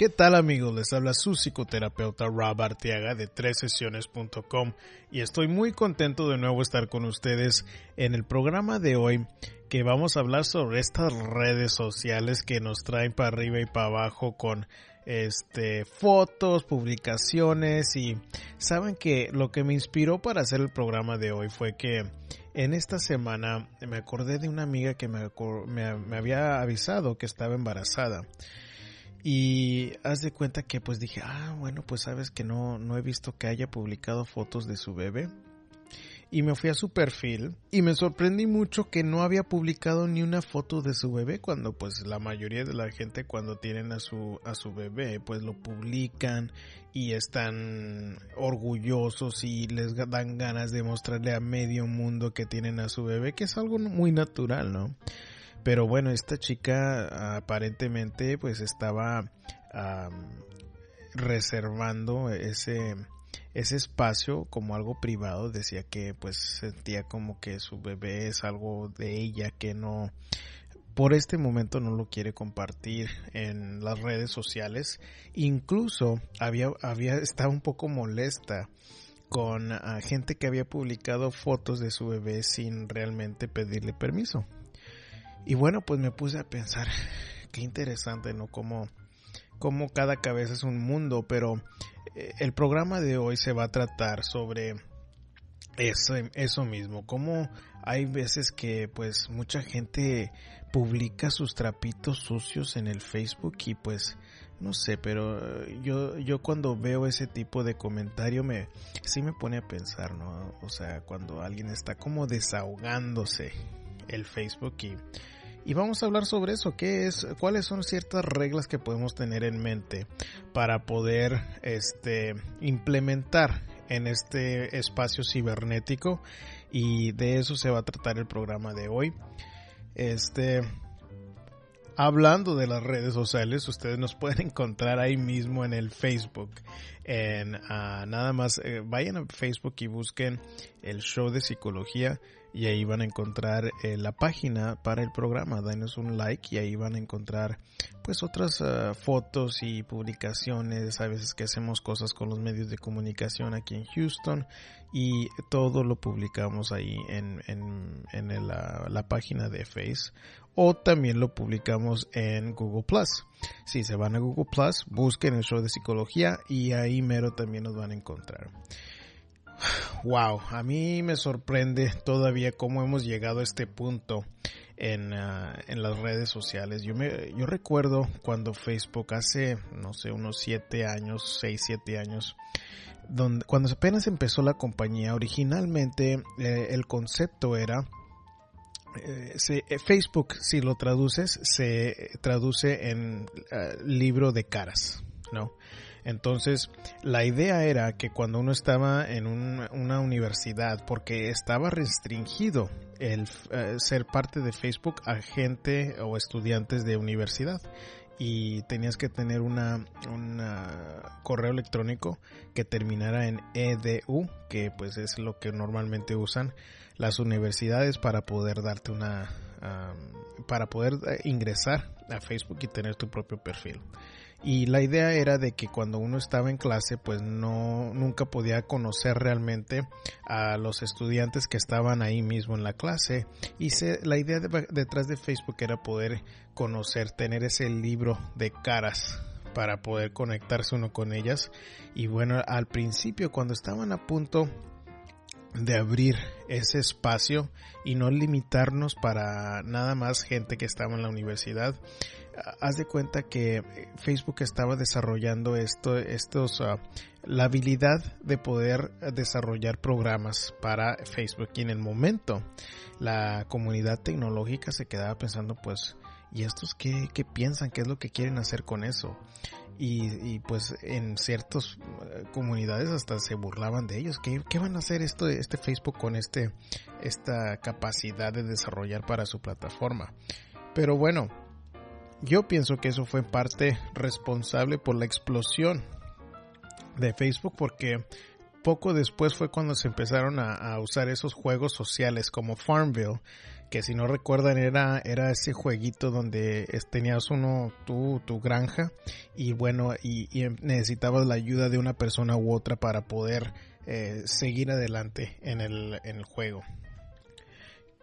¿Qué tal amigos? Les habla su psicoterapeuta Rob Arteaga de sesiones.com y estoy muy contento de nuevo estar con ustedes en el programa de hoy que vamos a hablar sobre estas redes sociales que nos traen para arriba y para abajo con este fotos, publicaciones y saben que lo que me inspiró para hacer el programa de hoy fue que en esta semana me acordé de una amiga que me, me había avisado que estaba embarazada y haz de cuenta que pues dije, ah, bueno, pues sabes que no, no he visto que haya publicado fotos de su bebé. Y me fui a su perfil y me sorprendí mucho que no había publicado ni una foto de su bebé cuando pues la mayoría de la gente cuando tienen a su, a su bebé pues lo publican y están orgullosos y les dan ganas de mostrarle a medio mundo que tienen a su bebé, que es algo muy natural, ¿no? Pero bueno, esta chica aparentemente pues estaba reservando ese, ese espacio como algo privado. Decía que pues sentía como que su bebé es algo de ella que no por este momento no lo quiere compartir en las redes sociales. Incluso había, había estaba un poco molesta con gente que había publicado fotos de su bebé sin realmente pedirle permiso. Y bueno, pues me puse a pensar, qué interesante, ¿no? Como, como cada cabeza es un mundo, pero eh, el programa de hoy se va a tratar sobre eso, eso mismo, como hay veces que pues mucha gente publica sus trapitos sucios en el Facebook y pues no sé, pero yo yo cuando veo ese tipo de comentario me sí me pone a pensar, ¿no? O sea, cuando alguien está como desahogándose el Facebook y, y vamos a hablar sobre eso, qué es, cuáles son ciertas reglas que podemos tener en mente para poder este implementar en este espacio cibernético y de eso se va a tratar el programa de hoy. Este hablando de las redes sociales, ustedes nos pueden encontrar ahí mismo en el Facebook. En ah, nada más eh, vayan a Facebook y busquen el show de psicología y ahí van a encontrar eh, la página para el programa. Danos un like y ahí van a encontrar pues otras ah, fotos y publicaciones. A veces que hacemos cosas con los medios de comunicación aquí en Houston y todo lo publicamos ahí en, en, la, la, página de Face o también lo publicamos en Google Plus. Si se van a Google Plus, busquen el show de psicología y ahí mero también nos van a encontrar. Wow, a mí me sorprende todavía cómo hemos llegado a este punto en, ah, en las redes sociales. Yo, me, yo recuerdo cuando Facebook hace, no sé, unos 7 años, 6, 7 años, donde, cuando apenas empezó la compañía, originalmente eh, el concepto era eh, eh, Facebook, si lo traduces, se traduce en libro de caras, ¿no? Entonces, la idea era que cuando uno estaba en una universidad, porque estaba restringido el eh, ser parte de Facebook a gente o estudiantes de universidad y tenías que tener una, un correo electrónico que terminara en edu, que pues es lo que normalmente usan las universidades para poder darte una para poder eh, ingresar a Facebook y tener tu propio perfil y la idea era de que cuando uno estaba en clase pues no nunca podía conocer realmente a los estudiantes que estaban ahí mismo en la clase. Y se, la idea detrás de Facebook era poder conocer tener ese libro de caras para poder conectarse uno con ellas. Y bueno al principio cuando estaban a punto de abrir ese espacio y no limitarnos para nada más gente que estaba en la universidad haz de cuenta que Facebook estaba desarrollando esto, estos, uh, la habilidad de poder desarrollar programas para Facebook y en el momento la comunidad tecnológica se quedaba pensando pues ¿y estos qué, qué piensan? ¿Qué es lo que quieren hacer con eso? Y, pues en ciertas eh, comunidades hasta se burlaban de ellos. ¿Qué, ¿Qué, van a hacer esto, este Facebook con este, esta capacidad de desarrollar para su plataforma? Pero bueno, yo pienso que eso fue parte responsable por la explosión de Facebook porque poco después fue cuando se empezaron a, usar esos juegos sociales como Farmville, que si no recuerdan era, era ese jueguito donde tenías uno, tu, tu granja y bueno, y, necesitabas la ayuda de una persona u otra para poder eh, seguir adelante en el, en el juego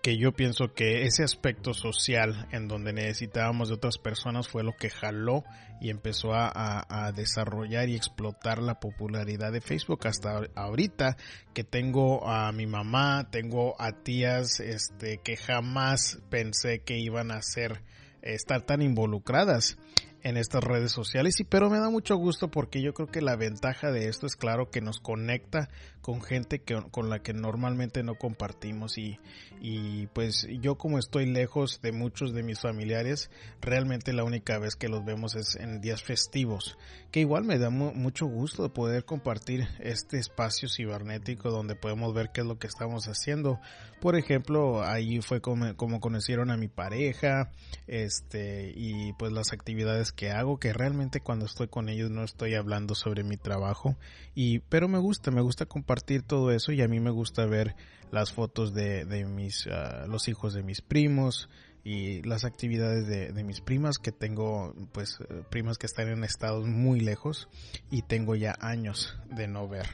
que yo pienso que ese aspecto social en donde necesitábamos de otras personas fue lo que jaló y empezó a, desarrollar y explotar la popularidad de Facebook. Hasta ahorita que tengo a mi mamá, tengo a tías este que jamás pensé que iban a ser estar tan involucradas en estas redes sociales y pero me da mucho gusto porque yo creo que la ventaja de esto es claro que nos conecta con gente que, con la que normalmente no compartimos y, y pues yo como estoy lejos de muchos de mis familiares realmente la única vez que los vemos es en días festivos que igual me da mucho gusto de poder compartir este espacio cibernético donde podemos ver qué es lo que estamos haciendo. Por ejemplo ahí fue como, como conocieron a mi pareja este y pues las actividades que hago, que realmente cuando estoy con ellos no estoy hablando sobre mi trabajo, y, pero me gusta, me gusta compartir todo eso y a mí me gusta ver las fotos de, de mis, ah, los hijos de mis primos, y las actividades de, de, mis primas que tengo pues eh, primas que están en estados muy lejos y tengo ya años de no ver.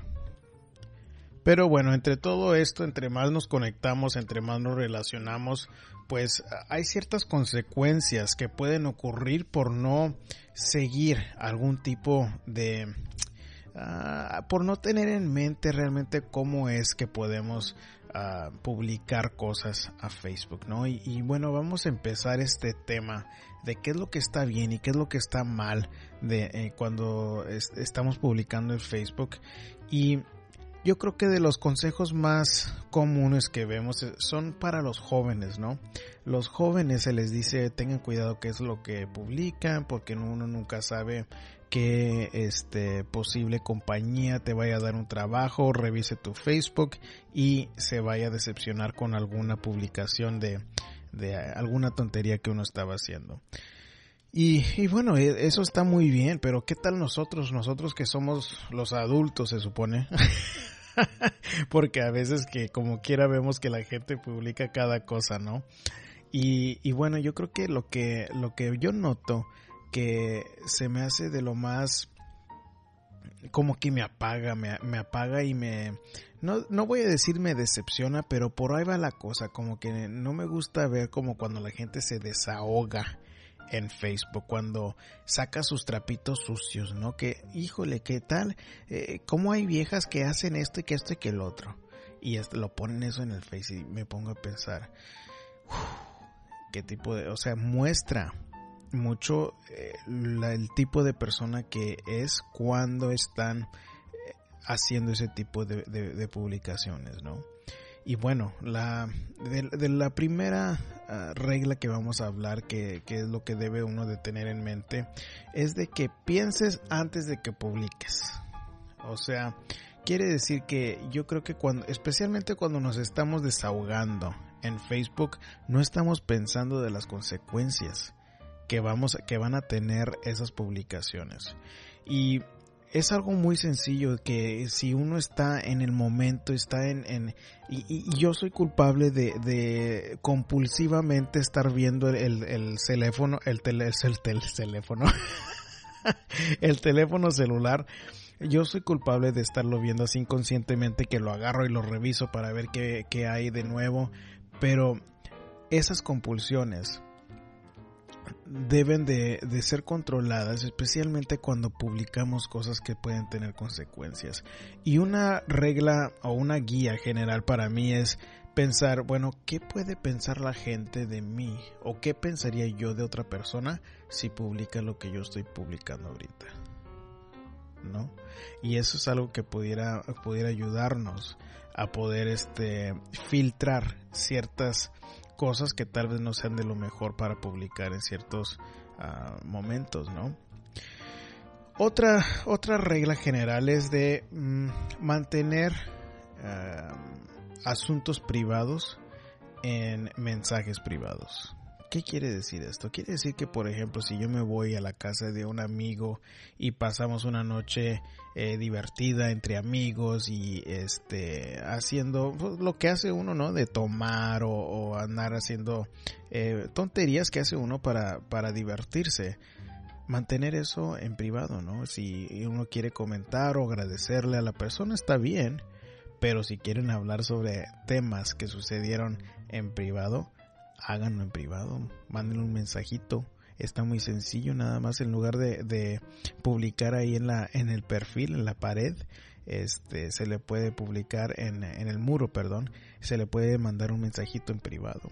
Pero bueno entre todo esto entre más nos conectamos entre más nos relacionamos pues hay ciertas consecuencias que pueden ocurrir por no seguir algún tipo de... Ah, por no tener en mente realmente cómo es que podemos ah, publicar cosas a Facebook, ¿no? Y, bueno, vamos a empezar este tema de qué es lo que está bien y qué es lo que está mal de eh, cuando estamos publicando en Facebook. Y yo creo que de los consejos más comunes que vemos eh, son para los jóvenes, ¿no? Los jóvenes se les dice tengan cuidado qué es lo que publican porque uno nunca sabe qué este posible compañía te vaya a dar un trabajo, revise tu Facebook y se vaya a decepcionar con alguna publicación de, de alguna tontería que uno estaba haciendo. Y, y, bueno, e, eso está muy bien, pero ¿qué tal nosotros? Nosotros que somos los adultos, se supone. Porque a veces que como quiera vemos que la gente publica cada cosa, ¿no? Y, bueno, yo creo que lo que, lo que yo noto que se me hace de lo más como que me apaga, me, me, apaga y me... No, no voy a decir me decepciona, pero por ahí va la cosa, como que no me gusta ver como cuando la gente se desahoga en Facebook cuando saca sus trapitos sucios, ¿no? Que, híjole, ¿qué tal? Eh, ¿Cómo hay viejas que hacen esto y que esto y que el otro? Y lo ponen eso en el Face y me pongo a pensar, ¿qué tipo de, o sea, muestra mucho eh, el tipo de persona que es cuando están eh, haciendo ese tipo de publicaciones, ¿no? Y bueno, la, de, la primera ah, regla que vamos a hablar, que, que, es lo que debe uno de tener en mente, es de que pienses antes de que publiques. O sea, quiere decir que yo creo que cuando, especialmente cuando nos estamos desahogando en Facebook, no estamos pensando de las consecuencias que vamos, que van a tener esas publicaciones. Y es algo muy sencillo que si uno está en el momento, está en... en y, yo soy culpable de, de compulsivamente estar viendo el, el teléfono, el, tele, el, teléfono, el teléfono celular. Yo soy culpable de estarlo viendo así inconscientemente, que lo agarro y lo reviso para ver qué, qué hay de nuevo. Pero esas compulsiones deben de, ser controladas, especialmente cuando publicamos cosas que pueden tener consecuencias. Y una regla o una guía general para mí es pensar, bueno, ¿qué puede pensar la gente de mí? ¿O qué pensaría yo de otra persona si publica lo que yo estoy publicando ahorita? ¿No? Y eso es algo que pudiera, pudiera ayudarnos a poder este, filtrar ciertas cosas que tal vez no sean de lo mejor para publicar en ciertos ah, momentos, ¿no? Otra, otra regla general es de mm, mantener ah, asuntos privados en mensajes privados. ¿Qué quiere decir esto? Quiere decir que, por ejemplo, si yo me voy a la casa de un amigo y pasamos una noche eh, divertida entre amigos y este haciendo pues, lo que hace uno, ¿no? De tomar o, andar haciendo eh, tonterías que hace uno para, para divertirse. Mantener eso en privado, ¿no? Si uno quiere comentar o agradecerle a la persona, está bien. Pero si quieren hablar sobre temas que sucedieron en privado, háganlo en privado, manden un mensajito. Está muy sencillo, nada más en lugar de, publicar ahí en la en el perfil, en la pared, este se le puede publicar en, el muro, perdón, se le puede mandar un mensajito en privado.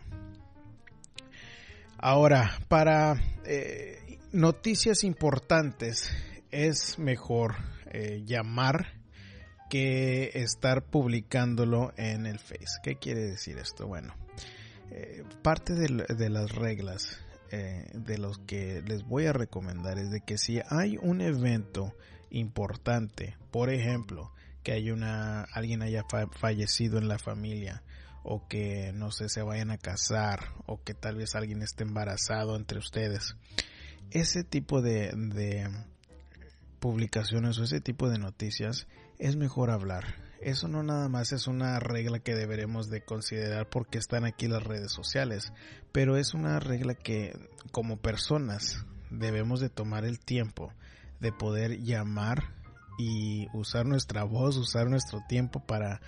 Ahora, para eh, noticias importantes es mejor eh, llamar que estar publicándolo en el Face. ¿Qué quiere decir esto? Bueno, eh, parte de, las reglas eh, de los que les voy a recomendar es de que si hay un evento importante, por ejemplo, que hay una alguien haya fallecido en la familia o que no sé se vayan a casar o que tal vez alguien esté embarazado entre ustedes, ese tipo de, de publicaciones o ese tipo de noticias es mejor hablar eso no nada más es una regla que deberemos de considerar porque están aquí las redes sociales, pero es una regla que como personas debemos de tomar el tiempo de poder llamar y usar nuestra voz, usar nuestro tiempo para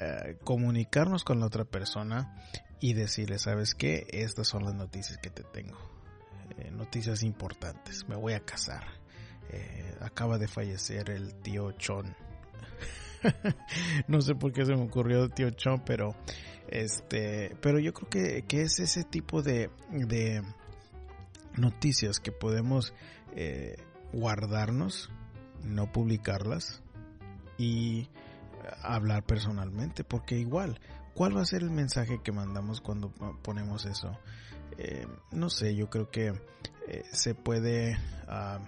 eh, comunicarnos con la otra persona y decirle, ¿sabes qué? Estas son las noticias que te tengo. Eh, noticias importantes. Me voy a casar. Eh, acaba de fallecer el tío Chon no sé por qué se me ocurrió tío Chon, pero este, pero yo creo que, que es ese tipo de, de noticias que podemos eh, guardarnos, no publicarlas y hablar personalmente, porque igual, ¿cuál va a ser el mensaje que mandamos cuando ponemos eso? Eh, no sé, yo creo que eh, se puede uh,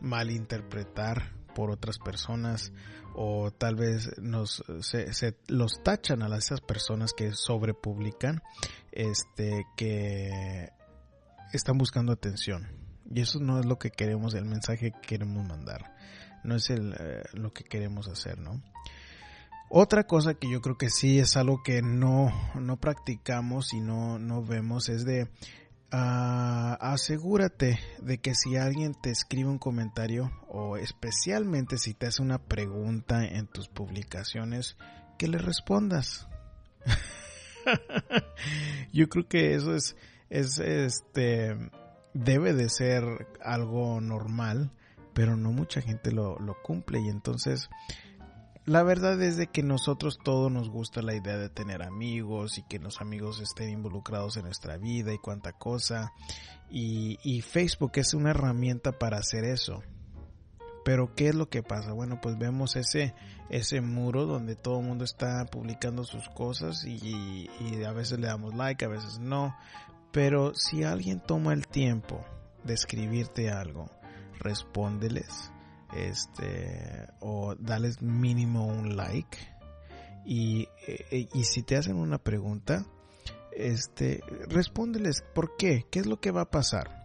malinterpretar por otras personas o tal vez nos se, los tachan a esas personas que sobrepublican este que están buscando atención. Y eso no es lo que queremos el mensaje que queremos mandar. No es el, eh, lo que queremos hacer no otra cosa que yo creo que sí es algo que no no practicamos y no no vemos es de Ah, asegúrate de que si alguien te escribe un comentario o especialmente si te hace una pregunta en tus publicaciones, que le respondas. Yo creo que eso es, es este, debe de ser algo normal, pero no mucha gente lo, lo cumple y entonces la verdad es de que nosotros todos nos gusta la idea de tener amigos y que los amigos estén involucrados en nuestra vida y cuánta cosa. Y, Facebook es una herramienta para hacer eso. Pero ¿qué es lo que pasa? Bueno, pues vemos ese, ese muro donde todo el mundo está publicando sus cosas y, y a veces le damos like, a veces no. Pero si alguien toma el tiempo de escribirte algo, respóndeles este o dales mínimo un like. Y, eh, y si te hacen una pregunta este respóndeles por qué qué es lo que va a pasar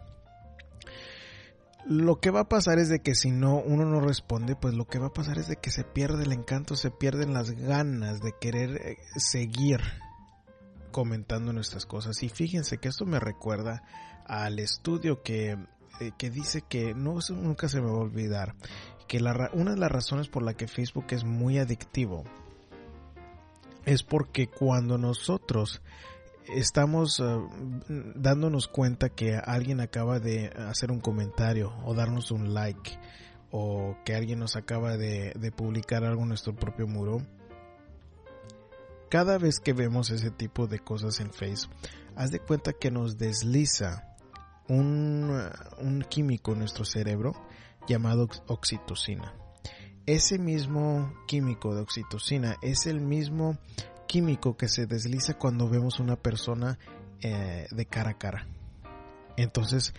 lo que va a pasar es de que si no uno no responde pues lo que va a pasar es de que se pierde el encanto se pierden las ganas de querer eh, seguir comentando nuestras cosas. Y fíjense que esto me recuerda al estudio que eh, que dice que no nunca se me va a olvidar que la, una de las razones por la que Facebook es muy adictivo es porque cuando nosotros estamos eh, dándonos cuenta que alguien acaba de hacer un comentario o darnos un like o que alguien nos acaba de, de publicar algo en nuestro propio muro, cada vez que vemos ese tipo de cosas en Face, haz de cuenta que nos desliza un, un químico en nuestro cerebro llamado oxitocina. Ese mismo químico de oxitocina es el mismo químico que se desliza cuando vemos una persona eh, de cara a cara. Entonces,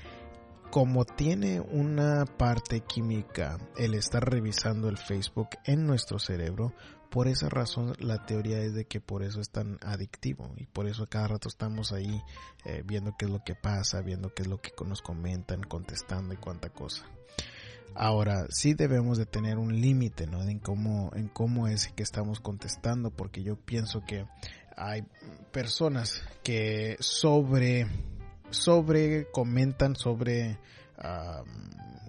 como tiene una parte química el estar revisando el Facebook en nuestro cerebro, por esa razón la teoría es de que por eso es tan adictivo y por eso cada rato estamos ahí eh, viendo qué es lo que pasa, viendo qué es lo que nos comentan, contestando y cuánta cosa. Ahora, sí debemos de tener un límite, ¿no? En cómo, en cómo es que estamos contestando, porque yo pienso que hay personas que sobre sobre comentan sobre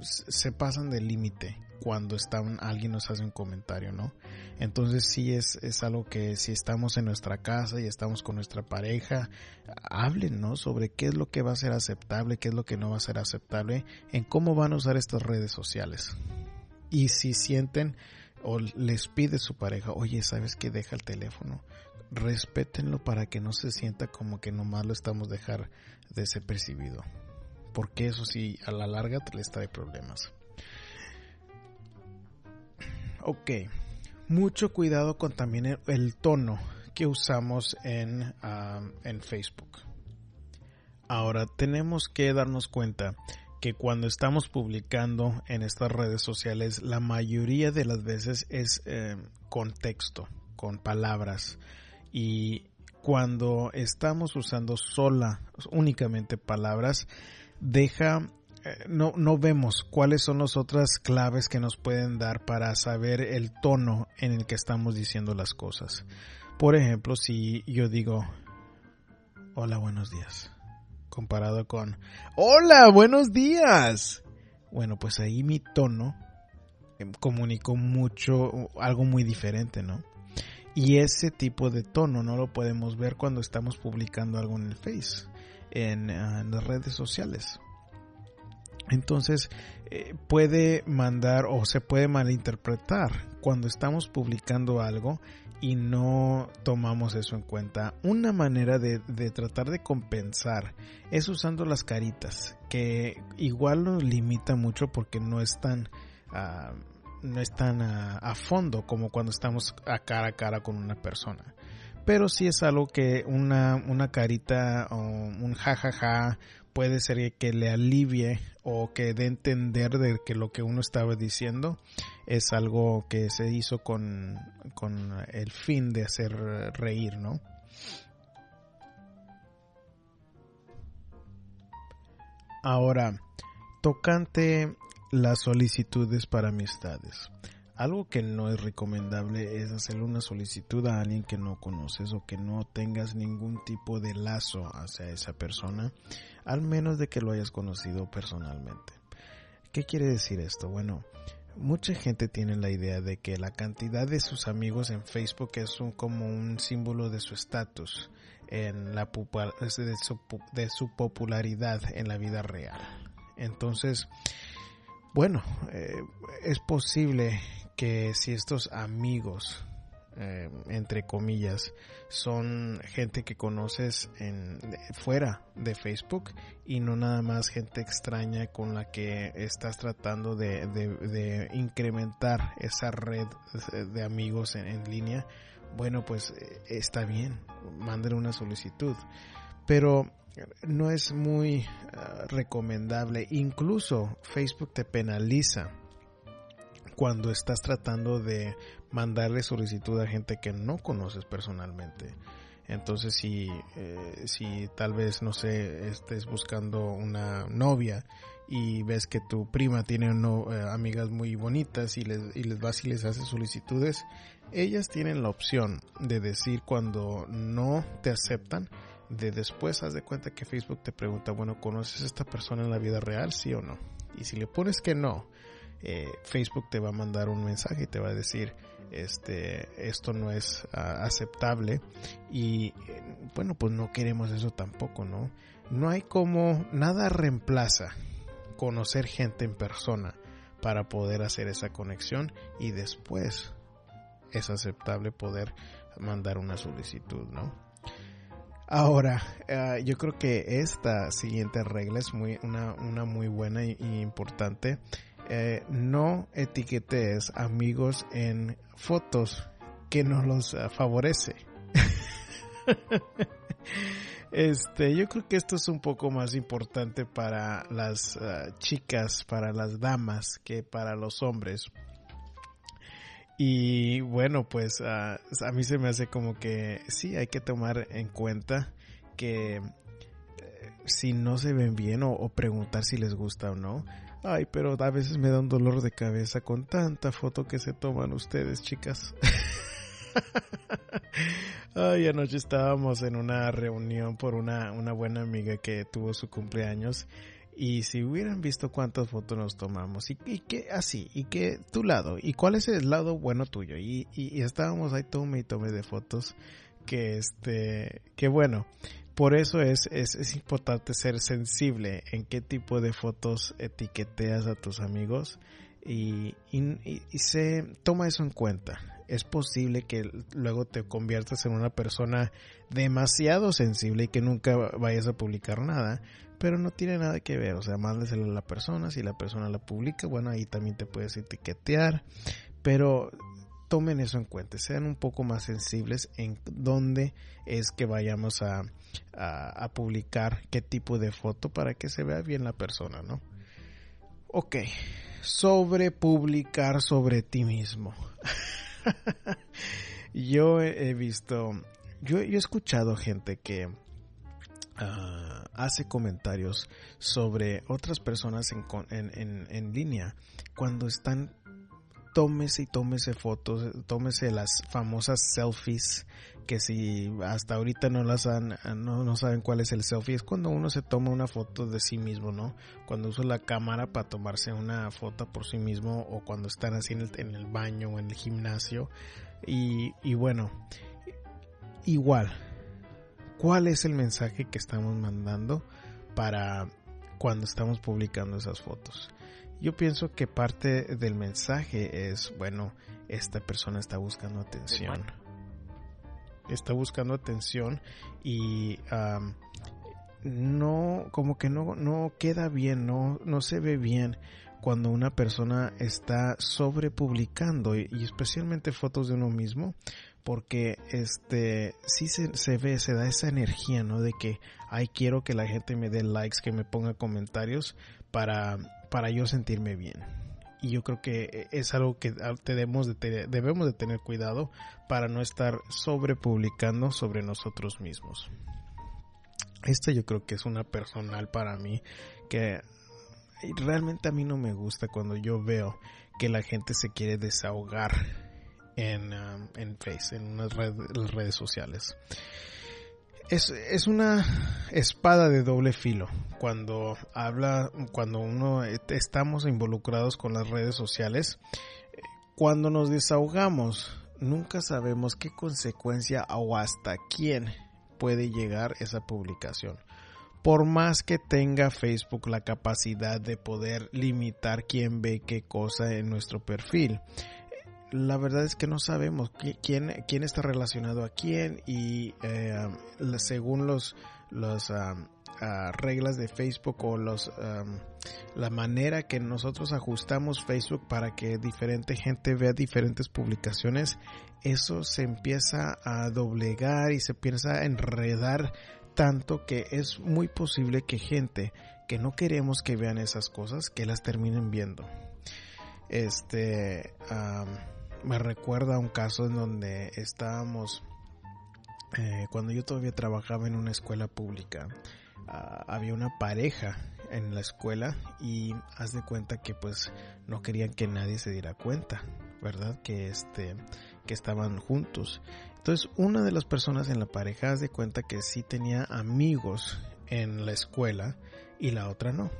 se pasan del límite cuando están alguien nos hace un comentario, ¿no? Entonces sí es, es algo que si estamos en nuestra casa y estamos con nuestra pareja, hablen, ¿no? Sobre qué es lo que va a ser aceptable, qué es lo que no va a ser aceptable, en cómo van a usar estas redes sociales. Y si sienten o les pide su pareja, oye, ¿sabes qué? Deja el teléfono respétenlo para que no se sienta como que nomás lo estamos dejar desapercibido. Porque eso sí, a la larga te les trae problemas. Ok, mucho cuidado con también el, tono que usamos en, en Facebook. Ahora, tenemos que darnos cuenta que cuando estamos publicando en estas redes sociales, la mayoría de las veces es eh, con texto, con palabras y cuando estamos usando sola, únicamente palabras, deja, no, no vemos cuáles son las otras claves que nos pueden dar para saber el tono en el que estamos diciendo las cosas. Por ejemplo, si yo digo, hola, buenos días, comparado con, hola, buenos días. Bueno, pues ahí mi tono em, comunicó mucho, algo muy diferente, ¿no? Y ese tipo de tono no lo podemos ver cuando estamos publicando algo en el Face, en, ah, las redes sociales. Entonces eh, puede mandar o se puede malinterpretar cuando estamos publicando algo y no tomamos eso en cuenta. Una manera de, tratar de compensar es usando las caritas, que igual nos limita mucho porque no es tan... Ah, no es tan a, fondo como cuando estamos a cara a cara con una persona. Pero sí es algo que una, una carita o un jajaja puede ser que le alivie o que dé entender de que lo que uno estaba diciendo es algo que se hizo con, con el fin de hacer reír, ¿no? Ahora, tocante las solicitudes para amistades. Algo que no es recomendable es hacerle una solicitud a alguien que no conoces o que no tengas ningún tipo de lazo hacia esa persona, al menos de que lo hayas conocido personalmente. ¿Qué quiere decir esto? Bueno, mucha gente tiene la idea de que la cantidad de sus amigos en Facebook es un, como un símbolo de su estatus en la de su, de su popularidad en la vida real. Entonces, bueno, eh, es posible que si estos amigos, eh, entre comillas, son gente que conoces en, fuera de Facebook y no nada más gente extraña con la que estás tratando de, incrementar esa red de amigos en, línea, bueno, pues eh, está bien, manden una solicitud. Pero no es muy ah, recomendable. Incluso Facebook te penaliza cuando estás tratando de mandarle solicitud a gente que no conoces personalmente. Entonces, si, eh, si tal vez, no sé, estés buscando una novia y ves que tu prima tiene eh, amigas muy bonitas y les, y les vas y les haces solicitudes, ellas tienen la opción de decir cuando no te aceptan de después haz de cuenta que Facebook te pregunta, bueno, ¿conoces a esta persona en la vida real, sí o no? Y si le pones que no, eh, Facebook te va a mandar un mensaje y te va a decir, este, esto no es ah, aceptable y bueno, pues no queremos eso tampoco, ¿no? No hay como, nada reemplaza conocer gente en persona para poder hacer esa conexión y después es aceptable poder mandar una solicitud, ¿no? Ahora, eh, yo creo que esta siguiente regla es muy, una, una muy buena y, importante. Eh, no etiquetes amigos en fotos que no los uh, favorece. este, yo creo que esto es un poco más importante para las uh, chicas, para las damas, que para los hombres. Y bueno, pues uh, a mí se me hace como que sí, hay que tomar en cuenta que eh, si no se ven bien o, preguntar si les gusta o no. Ay, pero a veces me da un dolor de cabeza con tanta foto que se toman ustedes, chicas. Ay, anoche estábamos en una reunión por una, una buena amiga que tuvo su cumpleaños y si hubieran visto cuántas fotos nos tomamos y, y que así y que tu lado y cuál es el lado bueno tuyo y, y, y estábamos ahí tome y tome de fotos que este que bueno por eso es, es, es importante ser sensible en qué tipo de fotos etiqueteas a tus amigos y, y, y, se toma eso en cuenta. Es posible que luego te conviertas en una persona demasiado sensible y que nunca vayas a publicar nada, pero no tiene nada que ver. O sea, mándeselo a la persona. Si la persona la publica, bueno, ahí también te puedes etiquetear. Pero tomen eso en cuenta, sean un poco más sensibles en dónde es que vayamos a, a, publicar qué tipo de foto para que se vea bien la persona, ¿no? Ok, sobre publicar sobre ti mismo. yo he visto, yo, he escuchado gente que uh, hace comentarios sobre otras personas en, en, en, en línea cuando están tómese y tómese fotos, tómese las famosas selfies, que si hasta ahorita no las han, no, no, saben cuál es el selfie, es cuando uno se toma una foto de sí mismo, ¿no? Cuando usa la cámara para tomarse una foto por sí mismo o cuando están así en el, en el baño o en el gimnasio. Y, y bueno, igual, ¿cuál es el mensaje que estamos mandando para cuando estamos publicando esas fotos? Yo pienso que parte del mensaje es, bueno, esta persona está buscando atención. Está buscando atención y um, no, como que no, no queda bien, no, no se ve bien cuando una persona está sobrepublicando y, y especialmente fotos de uno mismo porque este sí se, se, ve, se da esa energía, ¿no? De que, ay, quiero que la gente me dé likes, que me ponga comentarios para para yo sentirme bien. Y yo creo que es algo que debemos de, debemos de tener cuidado para no estar sobrepublicando sobre nosotros mismos. Esta yo creo que es una personal para mí que realmente a mí no me gusta cuando yo veo que la gente se quiere desahogar en, um, en Face, en las redes sociales es, es una espada de doble filo cuando habla, cuando uno estamos involucrados con las redes sociales. Cuando nos desahogamos, nunca sabemos qué consecuencia o hasta quién puede llegar esa publicación. Por más que tenga Facebook la capacidad de poder limitar quién ve qué cosa en nuestro perfil, la verdad es que no sabemos quién, quién está relacionado a quién y eh, según los, los um, uh, reglas de Facebook o los, um, la manera que nosotros ajustamos Facebook para que diferente gente vea diferentes publicaciones, eso se empieza a doblegar y se empieza a enredar tanto que es muy posible que gente que no queremos que vean esas cosas, que las terminen viendo. Este, um, me recuerda un caso en donde estábamos, eh, cuando yo todavía trabajaba en una escuela pública, uh, había una pareja en la escuela y haz de cuenta que pues no querían que nadie se diera cuenta, ¿verdad? Que este, que estaban juntos. Entonces una de las personas en la pareja haz de cuenta que sí tenía amigos en la escuela y la otra no.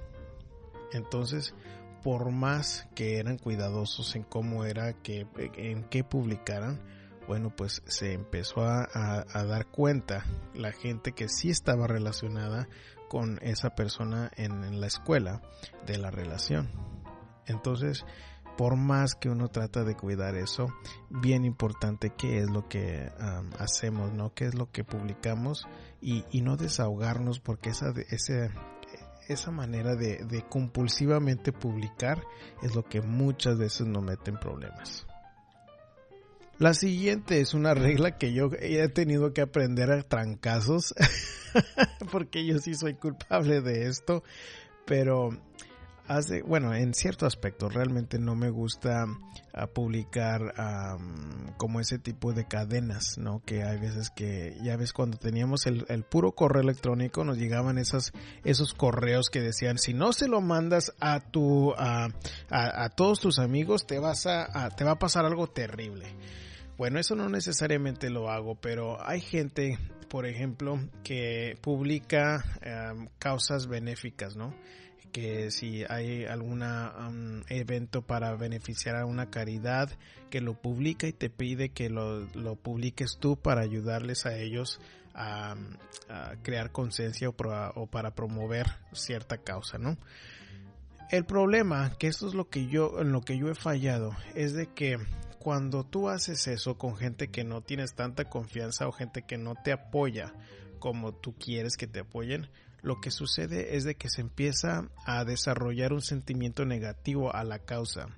Entonces por más que eran cuidadosos en cómo era que en qué publicaran bueno pues se empezó a, dar cuenta la gente que sí estaba relacionada con esa persona en, en la escuela de la relación entonces por más que uno trata de cuidar eso, bien importante qué es lo que hacemos, ¿no? ¿Qué es lo que publicamos? Y, no desahogarnos porque esa, ese, esa manera de, compulsivamente publicar es lo que muchas veces nos mete en problemas. La siguiente es una regla que yo he tenido que aprender a trancazos porque yo sí soy culpable de esto, pero bueno, en cierto aspecto realmente no me gusta ah, publicar como ese tipo de cadenas, ¿no? Que hay veces que, ya ves, cuando teníamos el, puro correo electrónico nos llegaban esas, esos correos que decían, si no se lo mandas a tu, a, a, todos tus amigos, te vas a, te va a pasar algo terrible. Bueno, eso no necesariamente lo hago, pero hay gente, por ejemplo, que publica causas benéficas, ¿no? Que si hay algún um, evento para beneficiar a una caridad, que lo publica y te pide que lo, publiques tú para ayudarles a ellos a, crear conciencia o, o, para promover cierta causa, ¿no? El problema, que esto es lo que yo, en lo que yo he fallado, es de que cuando tú haces eso con gente que no tienes tanta confianza o gente que no te apoya como tú quieres que te apoyen, lo que sucede es de que se empieza a desarrollar un sentimiento negativo a la causa.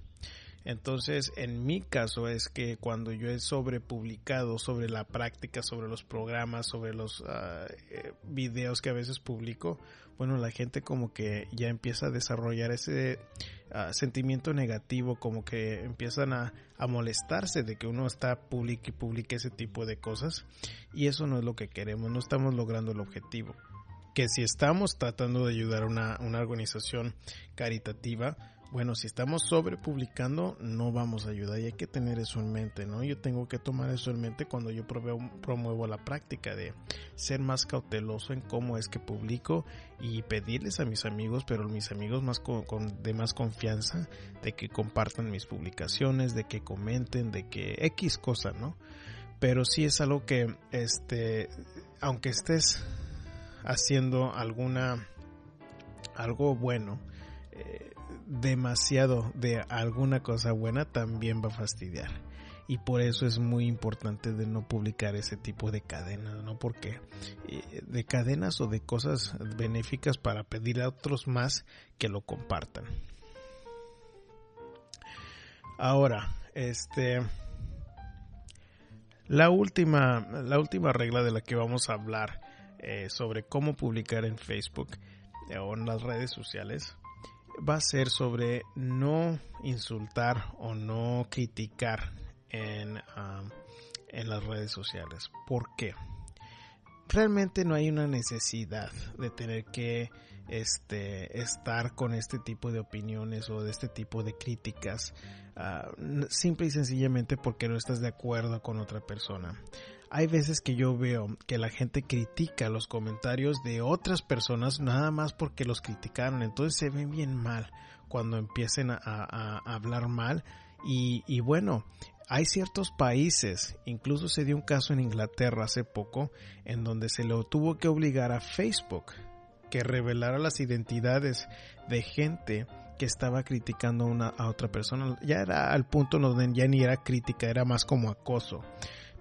Entonces, en mi caso es que cuando yo he sobrepublicado sobre la práctica, sobre los programas, sobre los eh, videos que a veces publico, bueno, la gente como que ya empieza a desarrollar ese ah, sentimiento negativo, como que empiezan a, a, molestarse de que uno está publique y publique ese tipo de cosas. Y eso no es lo que queremos, no estamos logrando el objetivo que si estamos tratando de ayudar a una, una organización caritativa, bueno, si estamos sobre publicando, no vamos a ayudar y hay que tener eso en mente, ¿no? Yo tengo que tomar eso en mente cuando yo promuevo la práctica de ser más cauteloso en cómo es que publico y pedirles a mis amigos, pero mis amigos más con, de más confianza, de que compartan mis publicaciones, de que comenten, de que X cosa, ¿no? Pero sí es algo que, este, aunque estés haciendo alguna algo bueno eh, demasiado de alguna cosa buena también va a fastidiar y por eso es muy importante de no publicar ese tipo de cadenas, ¿no? Porque eh, de cadenas o de cosas benéficas para pedir a otros más que lo compartan. Ahora, este la última la última regla de la que vamos a hablar eh, sobre cómo publicar en Facebook eh, o en las redes sociales va a ser sobre no insultar o no criticar en, en las redes sociales. ¿Por qué? Realmente no hay una necesidad de tener que este, estar con este tipo de opiniones o de este tipo de críticas, ah, simple y sencillamente porque no estás de acuerdo con otra persona hay veces que yo veo que la gente critica los comentarios de otras personas nada más porque los criticaron. Entonces se ven bien mal cuando empiecen a, hablar mal. Y, bueno, hay ciertos países, incluso se dio un caso en Inglaterra hace poco, en donde se le tuvo que obligar a Facebook que revelara las identidades de gente que estaba criticando una, a otra persona. Ya era al punto donde ya ni era crítica, era más como acoso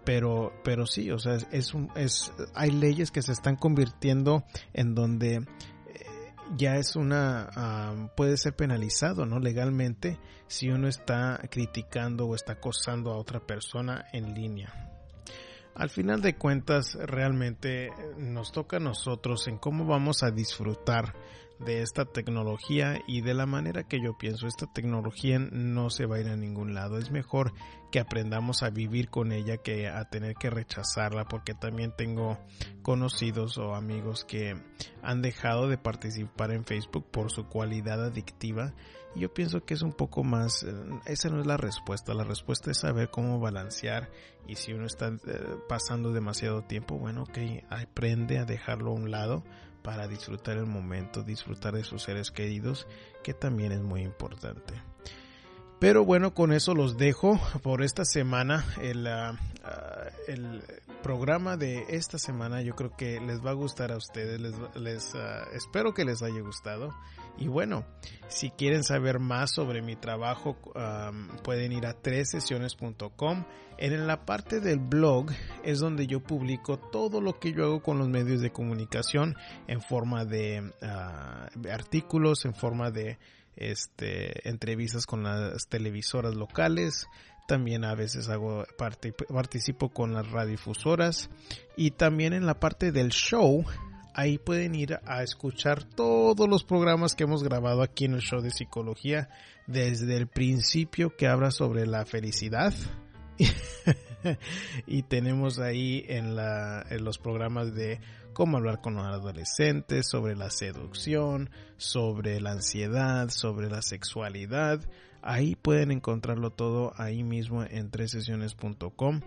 pero pero sí o sea es, un, es hay leyes que se están convirtiendo en donde eh, ya es una puede ser penalizado no legalmente si uno está criticando o está acosando a otra persona en línea. Al final de cuentas realmente nos toca a nosotros en cómo vamos a disfrutar de esta tecnología y de la manera que yo pienso, esta tecnología no se va a ir a ningún lado. Es mejor que aprendamos a vivir con ella que a tener que rechazarla porque también tengo conocidos o amigos que han dejado de participar en Facebook por su cualidad adictiva. Y yo pienso que es un poco más, eh, esa no es la respuesta, la respuesta es saber cómo balancear y si uno está eh, pasando demasiado tiempo, bueno, ok, aprende a dejarlo a un lado para disfrutar el momento, disfrutar de sus seres queridos, que también es muy importante. Pero bueno, con eso los dejo por esta semana. El, ah, ah, el programa de esta semana yo creo que les va a gustar a ustedes, les, ah, espero que les haya gustado. Y bueno, si quieren saber más sobre mi trabajo, pueden ir a tresesiones.com. En la parte del blog es donde yo publico todo lo que yo hago con los medios de comunicación en forma de ah, artículos, en forma de este, entrevistas con las televisoras locales. También a veces hago participo con las radiodifusoras y también en la parte del show ahí pueden ir a escuchar todos los programas que hemos grabado aquí en el show de psicología desde el principio que habla sobre la felicidad y tenemos ahí en, la, en los programas de cómo hablar con los adolescentes, sobre la seducción, sobre la ansiedad, sobre la sexualidad. Ahí pueden encontrarlo todo ahí mismo en tresesiones.com.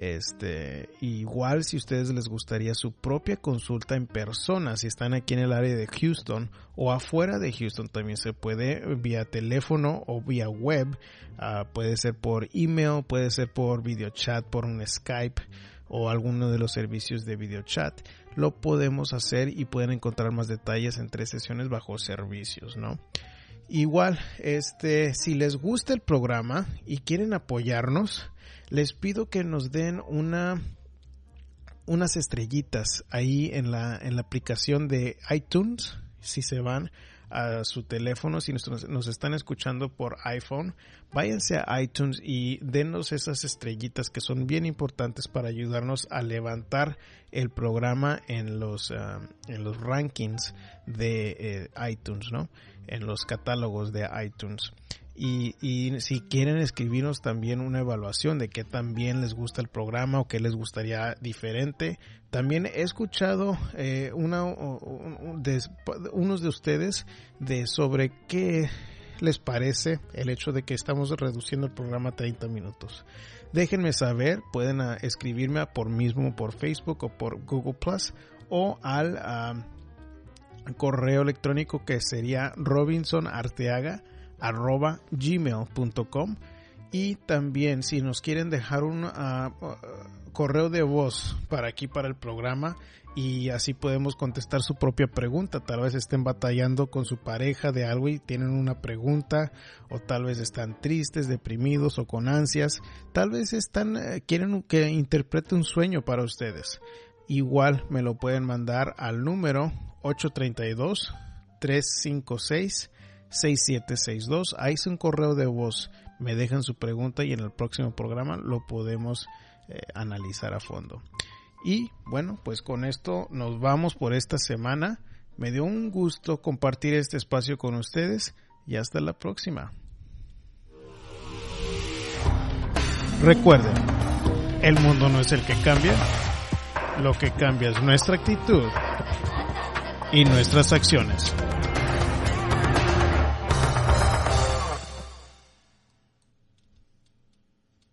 Este, igual si ustedes les gustaría su propia consulta en persona, si están aquí en el área de Houston o afuera de Houston, también se puede vía teléfono o vía web, ah, puede ser por email, puede ser por video chat, por un Skype o alguno de los servicios de video chat, lo podemos hacer y pueden encontrar más detalles en tres sesiones bajo servicios, ¿no? Igual, este, si les gusta el programa y quieren apoyarnos, les pido que nos den una unas estrellitas ahí en la, en la aplicación de iTunes, si se van a su teléfono, si nos, nos, están escuchando por iPhone, váyanse a iTunes y denos esas estrellitas que son bien importantes para ayudarnos a levantar el programa en los, ah, en los rankings de eh, iTunes, ¿no? En los catálogos de iTunes. Y, y, si quieren escribirnos también una evaluación de qué también les gusta el programa o qué les gustaría diferente. También he escuchado eh, una, de, unos de ustedes de sobre qué les parece el hecho de que estamos reduciendo el programa a 30 minutos. Déjenme saber, pueden ah, escribirme por mismo por Facebook o por Google Plus o al ah, correo electrónico que sería Robinson Arteaga arroba gmail.com y también si nos quieren dejar un ah, correo de voz para aquí para el programa y así podemos contestar su propia pregunta. Tal vez estén batallando con su pareja de algo y tienen una pregunta o tal vez están tristes deprimidos o con ansias. Tal vez están eh, quieren que interprete un sueño para ustedes. Igual me lo pueden mandar al número 832 356 6762. Ahí es un correo de voz. Me dejan su pregunta y en el próximo programa lo podemos eh, analizar a fondo. Y bueno, pues con esto nos vamos por esta semana. Me dio un gusto compartir este espacio con ustedes y hasta la próxima. Recuerden, el mundo no es el que cambia, lo que cambia es nuestra actitud y nuestras acciones.